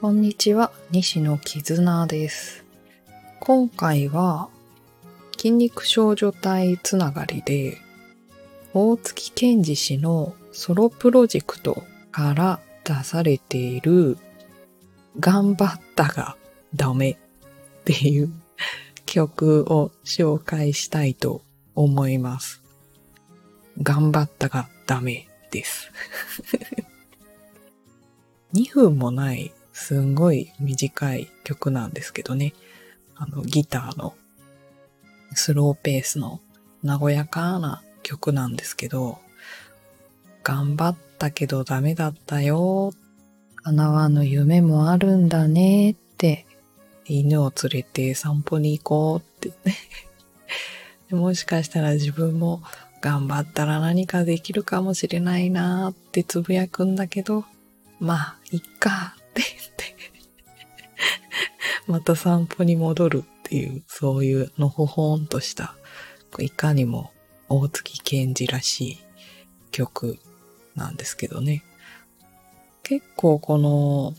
こんにちは、西野絆です。今回は、筋肉少女隊つながりで、大月健二氏のソロプロジェクトから出されている、頑張ったがダメ っていう曲を紹介したいと思います。頑張ったがダメです。2分もない、すんごい短い曲なんですけどね。あの、ギターのスローペースの和やかな曲なんですけど、頑張ったけどダメだったよ。叶わぬ夢もあるんだねって、犬を連れて散歩に行こうって ね。もしかしたら自分も頑張ったら何かできるかもしれないなーってつぶやくんだけど、まあ、いっかって言って、また散歩に戻るっていう、そういうのほほんとした、いかにも大月健二らしい曲なんですけどね。結構この、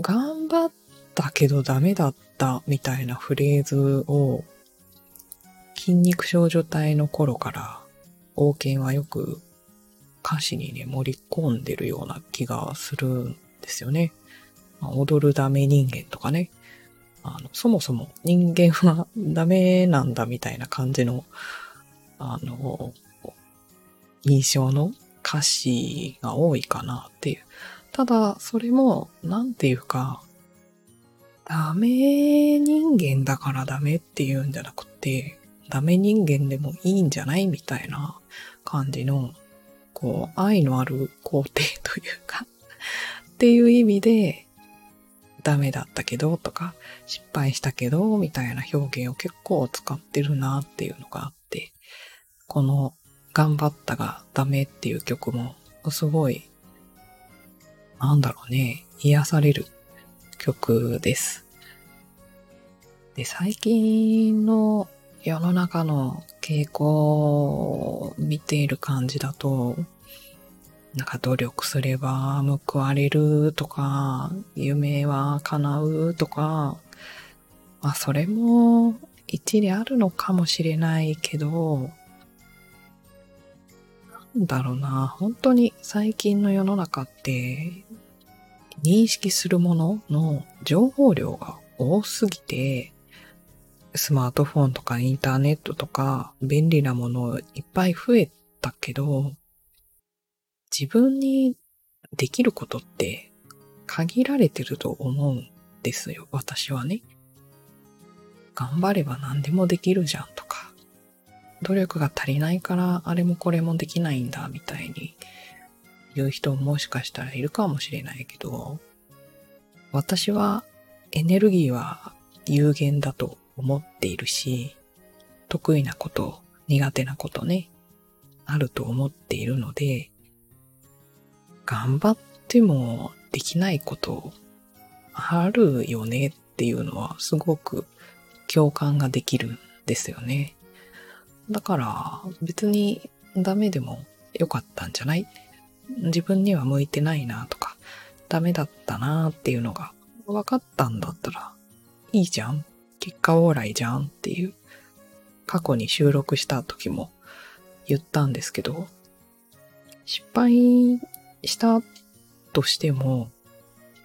頑張ったけどダメだったみたいなフレーズを筋肉少女隊の頃から、王権はよく歌詞にね、盛り込んでるような気がするんですよね。まあ踊るダメ人間とかね。あの、そもそも人間はダメなんだみたいな感じの、あの、印象の歌詞が多いかなっていう。ただ、それも、なんていうか、ダメ人間だからダメっていうんじゃなくて、ダメ人間でもいいんじゃないみたいな感じの、こう、愛のある肯定というか、っていう意味で、ダメだったけどとか、失敗したけど、みたいな表現を結構使ってるなっていうのがあって、この、頑張ったがダメっていう曲も、すごい、なんだろうね、癒される曲です。で、最近の世の中の傾向を見ている感じだと、なんか努力すれば報われるとか、夢は叶うとか、まあそれも一理あるのかもしれないけど、なんだろうな、本当に最近の世の中って、認識するものの情報量が多すぎて、スマートフォンとかインターネットとか便利なものいっぱい増えたけど、自分にできることって限られてると思うんですよ、私はね。頑張れば何でもできるじゃんとか、努力が足りないからあれもこれもできないんだみたいに言う人ももしかしたらいるかもしれないけど、私はエネルギーは有限だと思っているし、得意なこと、苦手なことね、あると思っているので、頑張ってもできないことあるよねっていうのはすごく共感ができるんですよね。だから別にダメでもよかったんじゃない？自分には向いてないなとか、ダメだったなっていうのが分かったんだったらいいじゃん結果オーライじゃんっていう過去に収録した時も言ったんですけど、失敗したとしても、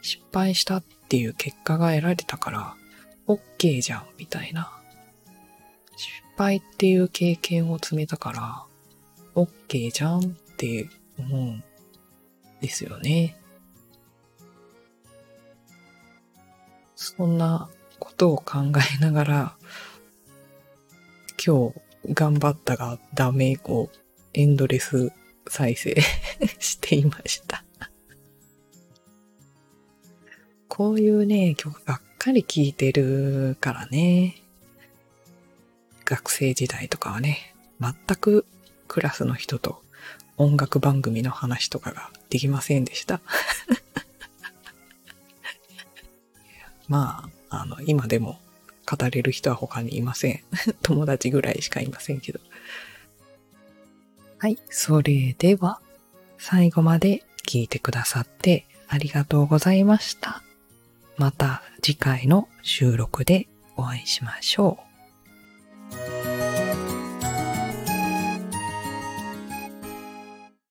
失敗したっていう結果が得られたから、OK じゃんみたいな。失敗っていう経験を積めたから、OK じゃんって思うんですよね。そんなことを考えながら、今日頑張ったがダメをエンドレス再生 していました。こういうね、曲ばっかり聴いてるからね。学生時代とかはね、全くクラスの人と音楽番組の話とかができませんでした。まあ、あの、今でも語れる人は他にいません。友達ぐらいしかいませんけど。はい、それでは、最後まで聞いてくださってありがとうございました。また次回の収録でお会いしましょう。